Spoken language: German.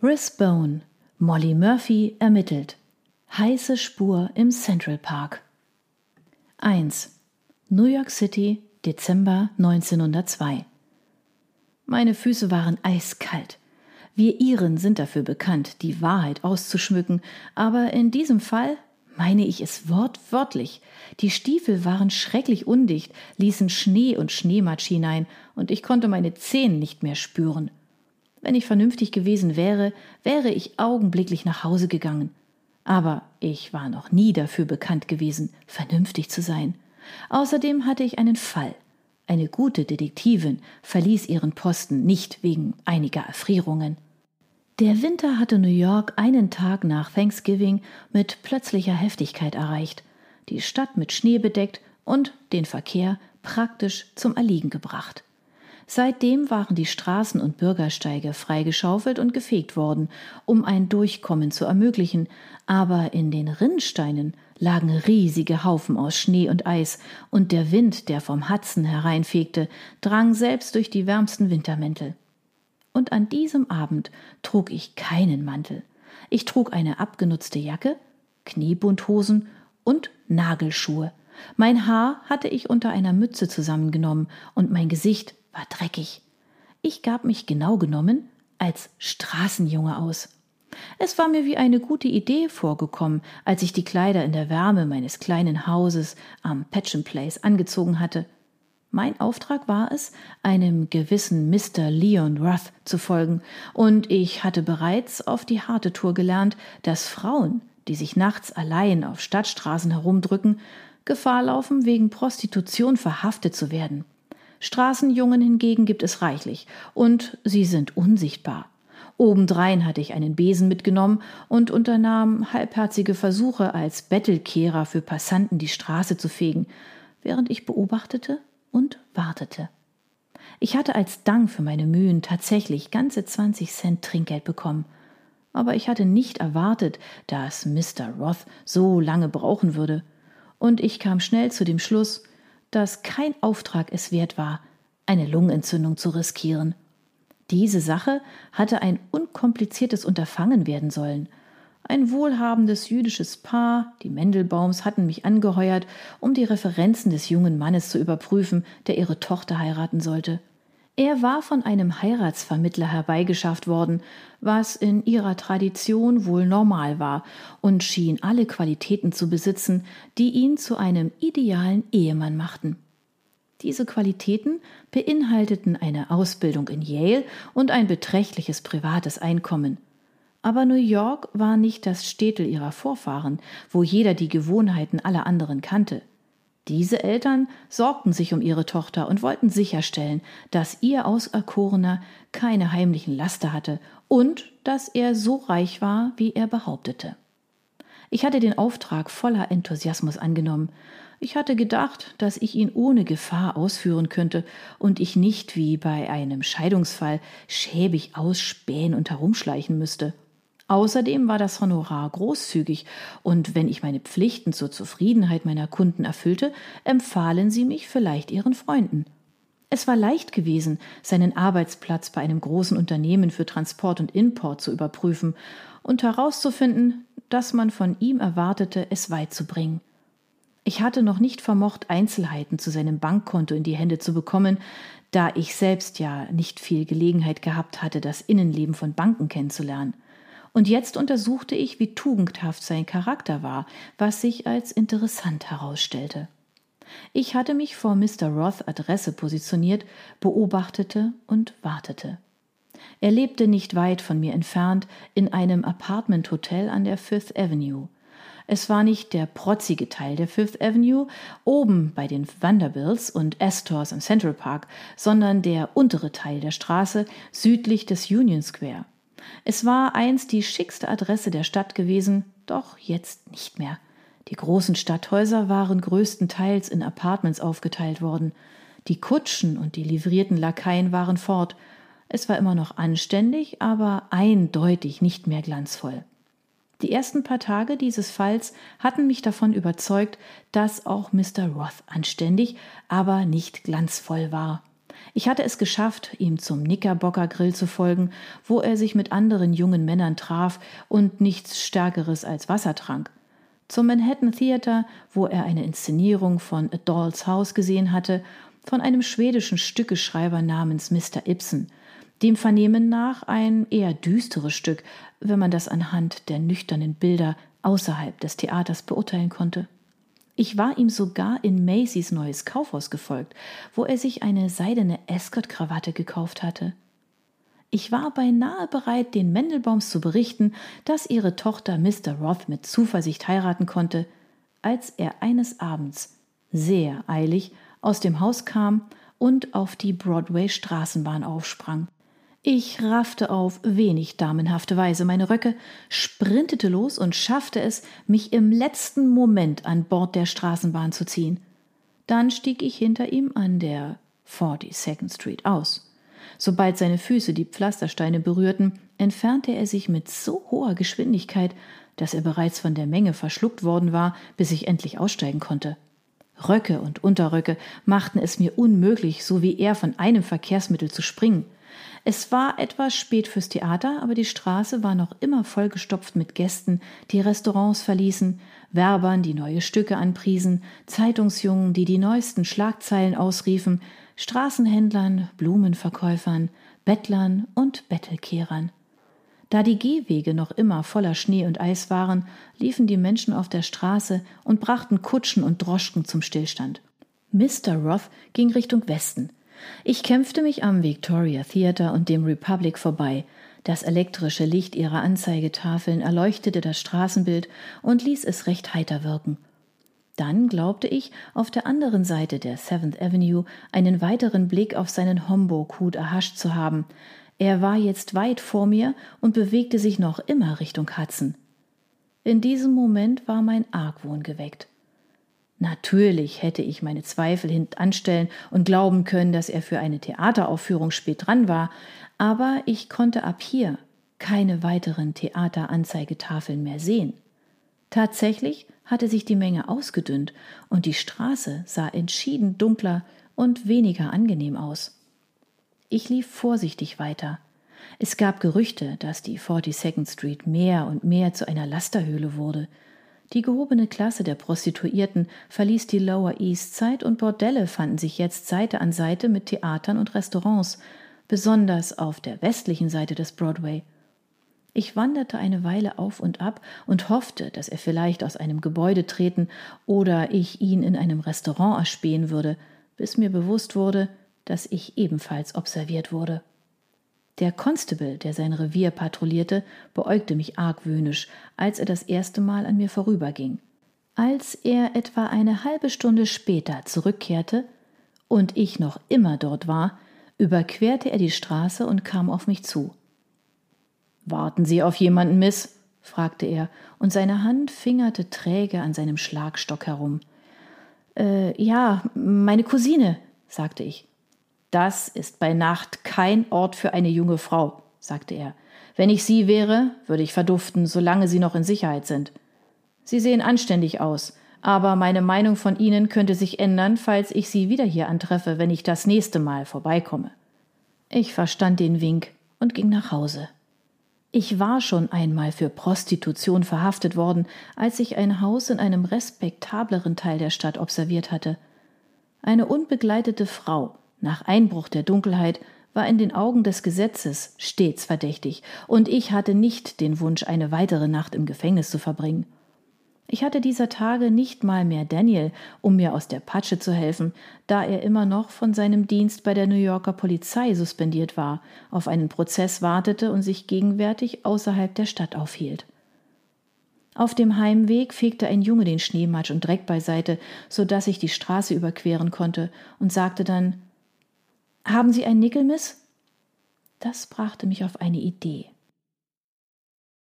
Risbone. Molly Murphy ermittelt. Heiße Spur im Central Park. 1. New York City, Dezember 1902. Meine Füße waren eiskalt. Wir Iren sind dafür bekannt, die Wahrheit auszuschmücken, aber in diesem Fall meine ich es wortwörtlich. Die Stiefel waren schrecklich undicht, ließen Schnee und Schneematsch hinein, und ich konnte meine Zehen nicht mehr spüren. Wenn ich vernünftig gewesen wäre, wäre ich augenblicklich nach Hause gegangen. Aber ich war noch nie dafür bekannt gewesen, vernünftig zu sein. Außerdem hatte ich einen Fall. Eine gute Detektivin verließ ihren Posten nicht wegen einiger Erfrierungen. Der Winter hatte New York einen Tag nach Thanksgiving mit plötzlicher Heftigkeit erreicht, die Stadt mit Schnee bedeckt und den Verkehr praktisch zum Erliegen gebracht. Seitdem waren die Straßen und Bürgersteige freigeschaufelt und gefegt worden, um ein Durchkommen zu ermöglichen, aber in den Rinnsteinen lagen riesige Haufen aus Schnee und Eis, und der Wind, der vom Hudson hereinfegte, drang selbst durch die wärmsten Wintermäntel und an diesem Abend trug ich keinen Mantel. Ich trug eine abgenutzte Jacke, Kniebundhosen und Nagelschuhe. Mein Haar hatte ich unter einer Mütze zusammengenommen und mein Gesicht war dreckig. Ich gab mich genau genommen als Straßenjunge aus. Es war mir wie eine gute Idee vorgekommen, als ich die Kleider in der Wärme meines kleinen Hauses am Patchen Place angezogen hatte. Mein Auftrag war es, einem gewissen Mr. Leon Ruth zu folgen, und ich hatte bereits auf die harte Tour gelernt, dass Frauen, die sich nachts allein auf Stadtstraßen herumdrücken, Gefahr laufen, wegen Prostitution verhaftet zu werden. Straßenjungen hingegen gibt es reichlich, und sie sind unsichtbar. Obendrein hatte ich einen Besen mitgenommen und unternahm halbherzige Versuche, als Bettelkehrer für Passanten die Straße zu fegen, während ich beobachtete, und wartete. Ich hatte als Dank für meine Mühen tatsächlich ganze 20 Cent Trinkgeld bekommen. Aber ich hatte nicht erwartet, dass Mr. Roth so lange brauchen würde. Und ich kam schnell zu dem Schluss, dass kein Auftrag es wert war, eine Lungenentzündung zu riskieren. Diese Sache hatte ein unkompliziertes Unterfangen werden sollen, ein wohlhabendes jüdisches Paar, die Mendelbaums, hatten mich angeheuert, um die Referenzen des jungen Mannes zu überprüfen, der ihre Tochter heiraten sollte. Er war von einem Heiratsvermittler herbeigeschafft worden, was in ihrer Tradition wohl normal war, und schien alle Qualitäten zu besitzen, die ihn zu einem idealen Ehemann machten. Diese Qualitäten beinhalteten eine Ausbildung in Yale und ein beträchtliches privates Einkommen. Aber New York war nicht das Städtel ihrer Vorfahren, wo jeder die Gewohnheiten aller anderen kannte. Diese Eltern sorgten sich um ihre Tochter und wollten sicherstellen, dass ihr Auserkorener keine heimlichen Laster hatte und dass er so reich war, wie er behauptete. Ich hatte den Auftrag voller Enthusiasmus angenommen. Ich hatte gedacht, dass ich ihn ohne Gefahr ausführen könnte und ich nicht wie bei einem Scheidungsfall schäbig ausspähen und herumschleichen müsste. Außerdem war das Honorar großzügig, und wenn ich meine Pflichten zur Zufriedenheit meiner Kunden erfüllte, empfahlen sie mich vielleicht ihren Freunden. Es war leicht gewesen, seinen Arbeitsplatz bei einem großen Unternehmen für Transport und Import zu überprüfen und herauszufinden, dass man von ihm erwartete, es weit zu bringen. Ich hatte noch nicht vermocht, Einzelheiten zu seinem Bankkonto in die Hände zu bekommen, da ich selbst ja nicht viel Gelegenheit gehabt hatte, das Innenleben von Banken kennenzulernen. Und jetzt untersuchte ich, wie tugendhaft sein Charakter war, was sich als interessant herausstellte. Ich hatte mich vor Mr. Roths Adresse positioniert, beobachtete und wartete. Er lebte nicht weit von mir entfernt in einem Apartment-Hotel an der Fifth Avenue. Es war nicht der protzige Teil der Fifth Avenue, oben bei den Vanderbilts und Astors im Central Park, sondern der untere Teil der Straße südlich des Union Square. Es war einst die schickste Adresse der Stadt gewesen, doch jetzt nicht mehr. Die großen Stadthäuser waren größtenteils in Apartments aufgeteilt worden. Die Kutschen und die livrierten Lakaien waren fort. Es war immer noch anständig, aber eindeutig nicht mehr glanzvoll. Die ersten paar Tage dieses Falls hatten mich davon überzeugt, dass auch Mr. Roth anständig, aber nicht glanzvoll war. Ich hatte es geschafft, ihm zum Knickerbocker Grill zu folgen, wo er sich mit anderen jungen Männern traf und nichts Stärkeres als Wasser trank. Zum Manhattan Theater, wo er eine Inszenierung von A Doll's House gesehen hatte, von einem schwedischen Stückeschreiber namens Mr. Ibsen, dem Vernehmen nach ein eher düsteres Stück, wenn man das anhand der nüchternen Bilder außerhalb des Theaters beurteilen konnte. Ich war ihm sogar in Macys neues Kaufhaus gefolgt, wo er sich eine seidene Escort-Krawatte gekauft hatte. Ich war beinahe bereit, den Mendelbaums zu berichten, dass ihre Tochter Mr. Roth mit Zuversicht heiraten konnte, als er eines Abends sehr eilig aus dem Haus kam und auf die Broadway-Straßenbahn aufsprang. Ich raffte auf wenig damenhafte Weise meine Röcke, sprintete los und schaffte es, mich im letzten Moment an Bord der Straßenbahn zu ziehen. Dann stieg ich hinter ihm an der 42nd Street aus. Sobald seine Füße die Pflastersteine berührten, entfernte er sich mit so hoher Geschwindigkeit, dass er bereits von der Menge verschluckt worden war, bis ich endlich aussteigen konnte. Röcke und Unterröcke machten es mir unmöglich, so wie er von einem Verkehrsmittel zu springen. Es war etwas spät fürs Theater, aber die Straße war noch immer vollgestopft mit Gästen, die Restaurants verließen, Werbern, die neue Stücke anpriesen, Zeitungsjungen, die die neuesten Schlagzeilen ausriefen, Straßenhändlern, Blumenverkäufern, Bettlern und Bettelkehrern. Da die Gehwege noch immer voller Schnee und Eis waren, liefen die Menschen auf der Straße und brachten Kutschen und Droschken zum Stillstand. Mr. Roth ging Richtung Westen. Ich kämpfte mich am Victoria Theatre und dem Republic vorbei. Das elektrische Licht ihrer Anzeigetafeln erleuchtete das Straßenbild und ließ es recht heiter wirken. Dann glaubte ich, auf der anderen Seite der Seventh Avenue einen weiteren Blick auf seinen Homburg-Hut erhascht zu haben. Er war jetzt weit vor mir und bewegte sich noch immer Richtung Hudson. In diesem Moment war mein Argwohn geweckt. Natürlich hätte ich meine Zweifel hintanstellen und glauben können, dass er für eine Theateraufführung spät dran war, aber ich konnte ab hier keine weiteren Theateranzeigetafeln mehr sehen. Tatsächlich hatte sich die Menge ausgedünnt und die Straße sah entschieden dunkler und weniger angenehm aus. Ich lief vorsichtig weiter. Es gab Gerüchte, dass die 42nd Street mehr und mehr zu einer Lasterhöhle wurde. Die gehobene Klasse der Prostituierten verließ die Lower East Side und Bordelle fanden sich jetzt Seite an Seite mit Theatern und Restaurants, besonders auf der westlichen Seite des Broadway. Ich wanderte eine Weile auf und ab und hoffte, dass er vielleicht aus einem Gebäude treten oder ich ihn in einem Restaurant erspähen würde, bis mir bewusst wurde, dass ich ebenfalls observiert wurde. Der Constable, der sein Revier patrouillierte, beäugte mich argwöhnisch, als er das erste Mal an mir vorüberging. Als er etwa eine halbe Stunde später zurückkehrte und ich noch immer dort war, überquerte er die Straße und kam auf mich zu. Warten Sie auf jemanden, Miss? fragte er, und seine Hand fingerte träge an seinem Schlagstock herum. Äh, ja, meine Cousine, sagte ich. Das ist bei Nacht kein Ort für eine junge Frau, sagte er. Wenn ich Sie wäre, würde ich verduften, solange Sie noch in Sicherheit sind. Sie sehen anständig aus, aber meine Meinung von Ihnen könnte sich ändern, falls ich Sie wieder hier antreffe, wenn ich das nächste Mal vorbeikomme. Ich verstand den Wink und ging nach Hause. Ich war schon einmal für Prostitution verhaftet worden, als ich ein Haus in einem respektableren Teil der Stadt observiert hatte. Eine unbegleitete Frau, nach Einbruch der Dunkelheit war in den Augen des Gesetzes stets verdächtig, und ich hatte nicht den Wunsch, eine weitere Nacht im Gefängnis zu verbringen. Ich hatte dieser Tage nicht mal mehr Daniel, um mir aus der Patsche zu helfen, da er immer noch von seinem Dienst bei der New Yorker Polizei suspendiert war, auf einen Prozess wartete und sich gegenwärtig außerhalb der Stadt aufhielt. Auf dem Heimweg fegte ein Junge den Schneematsch und Dreck beiseite, so dass ich die Straße überqueren konnte, und sagte dann haben Sie ein Nickel, Miss? Das brachte mich auf eine Idee.